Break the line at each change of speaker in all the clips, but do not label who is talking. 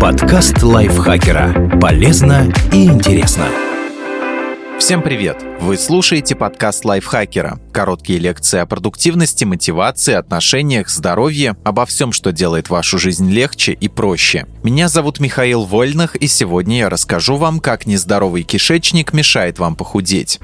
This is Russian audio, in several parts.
Подкаст лайфхакера. Полезно и интересно.
Всем привет! Вы слушаете подкаст лайфхакера. Короткие лекции о продуктивности, мотивации, отношениях, здоровье, обо всем, что делает вашу жизнь легче и проще. Меня зовут Михаил Вольных, и сегодня я расскажу вам, как нездоровый кишечник мешает вам похудеть.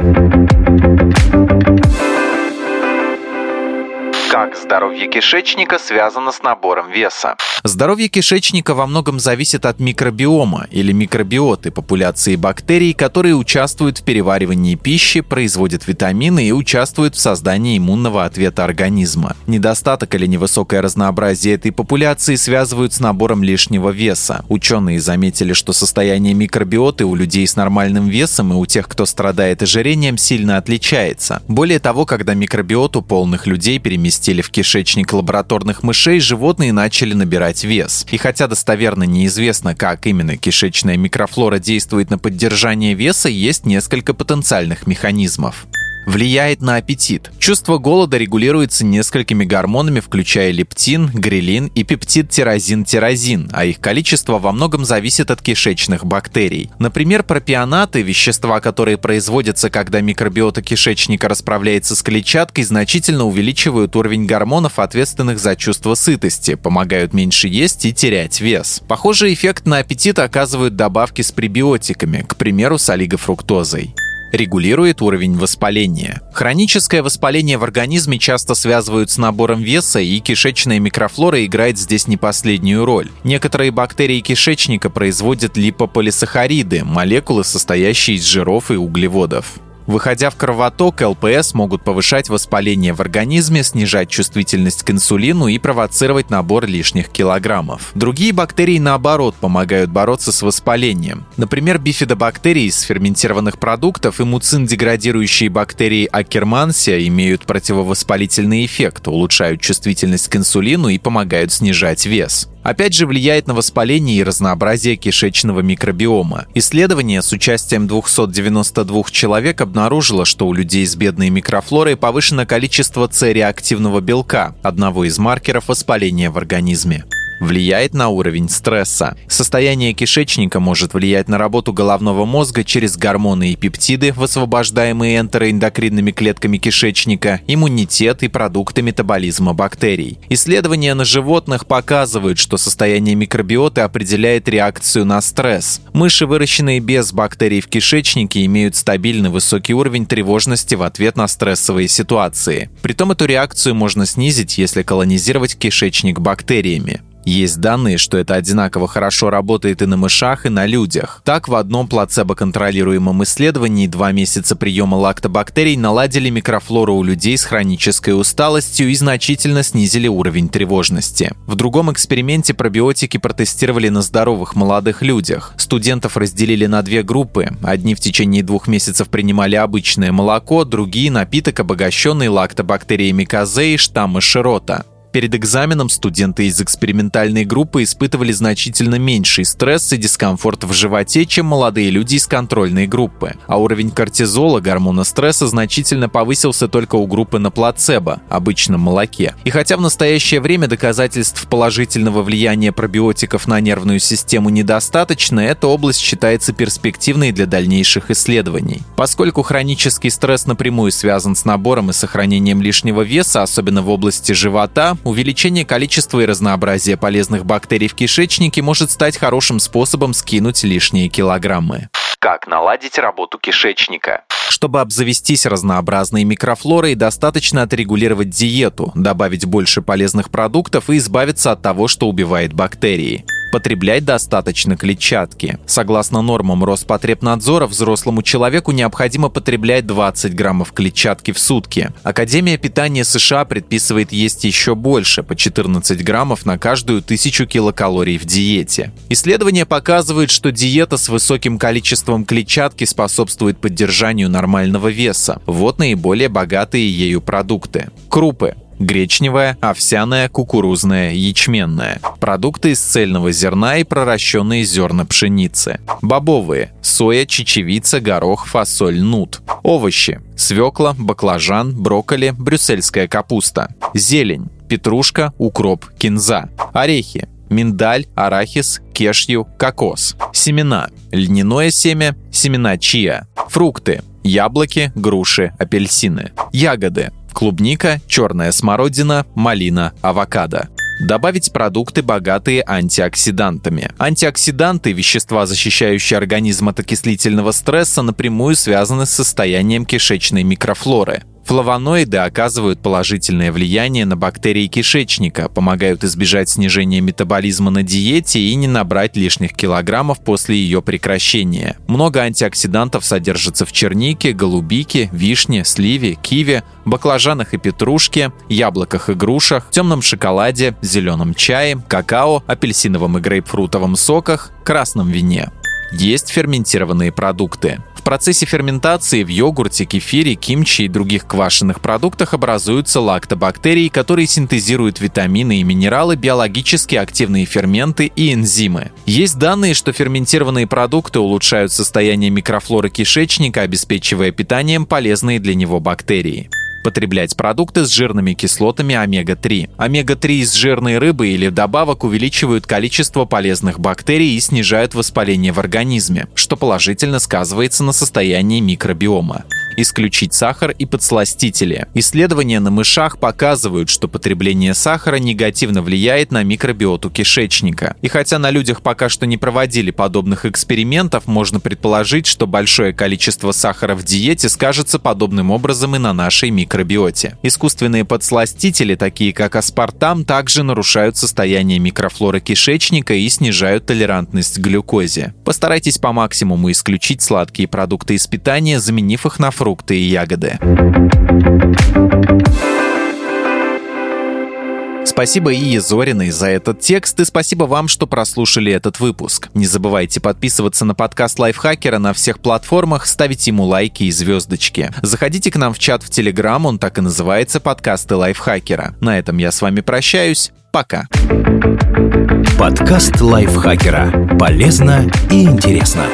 Как здоровье кишечника связано с набором веса? Здоровье кишечника во многом зависит от микробиома или микробиоты популяции бактерий, которые участвуют в переваривании пищи, производят витамины и участвуют в создании иммунного ответа организма. Недостаток или невысокое разнообразие этой популяции связывают с набором лишнего веса. Ученые заметили, что состояние микробиоты у людей с нормальным весом и у тех, кто страдает ожирением, сильно отличается. Более того, когда микробиоту полных людей переместили поместили в кишечник лабораторных мышей, животные начали набирать вес. И хотя достоверно неизвестно, как именно кишечная микрофлора действует на поддержание веса, есть несколько потенциальных механизмов влияет на аппетит. Чувство голода регулируется несколькими гормонами, включая лептин, грелин и пептид тирозин-тирозин, а их количество во многом зависит от кишечных бактерий. Например, пропионаты, вещества, которые производятся, когда микробиота кишечника расправляется с клетчаткой, значительно увеличивают уровень гормонов, ответственных за чувство сытости, помогают меньше есть и терять вес. Похожий эффект на аппетит оказывают добавки с пребиотиками, к примеру, с олигофруктозой регулирует уровень воспаления. Хроническое воспаление в организме часто связывают с набором веса, и кишечная микрофлора играет здесь не последнюю роль. Некоторые бактерии кишечника производят липополисахариды, молекулы, состоящие из жиров и углеводов. Выходя в кровоток, ЛПС могут повышать воспаление в организме, снижать чувствительность к инсулину и провоцировать набор лишних килограммов. Другие бактерии, наоборот, помогают бороться с воспалением. Например, бифидобактерии из ферментированных продуктов и муцин-деградирующие бактерии Акермансия имеют противовоспалительный эффект, улучшают чувствительность к инсулину и помогают снижать вес опять же влияет на воспаление и разнообразие кишечного микробиома. Исследование с участием 292 человек обнаружило, что у людей с бедной микрофлорой повышено количество С-реактивного белка, одного из маркеров воспаления в организме влияет на уровень стресса. Состояние кишечника может влиять на работу головного мозга через гормоны и пептиды, высвобождаемые энтероэндокринными клетками кишечника, иммунитет и продукты метаболизма бактерий. Исследования на животных показывают, что состояние микробиоты определяет реакцию на стресс. Мыши, выращенные без бактерий в кишечнике, имеют стабильный высокий уровень тревожности в ответ на стрессовые ситуации. Притом эту реакцию можно снизить, если колонизировать кишечник бактериями. Есть данные, что это одинаково хорошо работает и на мышах, и на людях. Так, в одном плацебо-контролируемом исследовании два месяца приема лактобактерий наладили микрофлору у людей с хронической усталостью и значительно снизили уровень тревожности. В другом эксперименте пробиотики протестировали на здоровых молодых людях. Студентов разделили на две группы. Одни в течение двух месяцев принимали обычное молоко, другие – напиток, обогащенный лактобактериями козы и штамма широта. Перед экзаменом студенты из экспериментальной группы испытывали значительно меньший стресс и дискомфорт в животе, чем молодые люди из контрольной группы. А уровень кортизола, гормона стресса, значительно повысился только у группы на плацебо, обычном молоке. И хотя в настоящее время доказательств положительного влияния пробиотиков на нервную систему недостаточно, эта область считается перспективной для дальнейших исследований. Поскольку хронический стресс напрямую связан с набором и сохранением лишнего веса, особенно в области живота, увеличение количества и разнообразия полезных бактерий в кишечнике может стать хорошим способом скинуть лишние килограммы. Как наладить работу кишечника? Чтобы обзавестись разнообразной микрофлорой, достаточно отрегулировать диету, добавить больше полезных продуктов и избавиться от того, что убивает бактерии потреблять достаточно клетчатки. Согласно нормам Роспотребнадзора, взрослому человеку необходимо потреблять 20 граммов клетчатки в сутки. Академия питания США предписывает есть еще больше, по 14 граммов на каждую тысячу килокалорий в диете. Исследования показывают, что диета с высоким количеством клетчатки способствует поддержанию нормального веса. Вот наиболее богатые ею продукты. Крупы гречневая, овсяная, кукурузная, ячменная. Продукты из цельного зерна и проращенные зерна пшеницы. Бобовые – соя, чечевица, горох, фасоль, нут. Овощи – свекла, баклажан, брокколи, брюссельская капуста. Зелень – петрушка, укроп, кинза. Орехи миндаль, арахис, кешью, кокос. Семена – льняное семя, семена чия. Фрукты – яблоки, груши, апельсины. Ягоды – клубника, черная смородина, малина, авокадо. Добавить продукты, богатые антиоксидантами. Антиоксиданты – вещества, защищающие организм от окислительного стресса, напрямую связаны с состоянием кишечной микрофлоры. Флавоноиды оказывают положительное влияние на бактерии кишечника, помогают избежать снижения метаболизма на диете и не набрать лишних килограммов после ее прекращения. Много антиоксидантов содержится в чернике, голубике, вишне, сливе, киве, баклажанах и петрушке, яблоках и грушах, темном шоколаде, зеленом чае, какао, апельсиновом и грейпфрутовом соках, красном вине. Есть ферментированные продукты. Процессе ферментации в йогурте, кефире, кимчи и других квашеных продуктах образуются лактобактерии, которые синтезируют витамины и минералы, биологически активные ферменты и энзимы. Есть данные, что ферментированные продукты улучшают состояние микрофлоры кишечника, обеспечивая питанием полезные для него бактерии потреблять продукты с жирными кислотами омега-3. Омега-3 из жирной рыбы или добавок увеличивают количество полезных бактерий и снижают воспаление в организме, что положительно сказывается на состоянии микробиома исключить сахар и подсластители. Исследования на мышах показывают, что потребление сахара негативно влияет на микробиоту кишечника. И хотя на людях пока что не проводили подобных экспериментов, можно предположить, что большое количество сахара в диете скажется подобным образом и на нашей микробиоте. Искусственные подсластители, такие как аспартам, также нарушают состояние микрофлоры кишечника и снижают толерантность к глюкозе. Постарайтесь по максимуму исключить сладкие продукты из питания, заменив их на фрукты фрукты и ягоды. Спасибо Ие Зориной за этот текст и спасибо вам, что прослушали этот выпуск. Не забывайте подписываться на подкаст Лайфхакера на всех платформах, ставить ему лайки и звездочки. Заходите к нам в чат в Телеграм, он так и называется «Подкасты Лайфхакера». На этом я с вами прощаюсь. Пока.
Подкаст Лайфхакера. Полезно и интересно.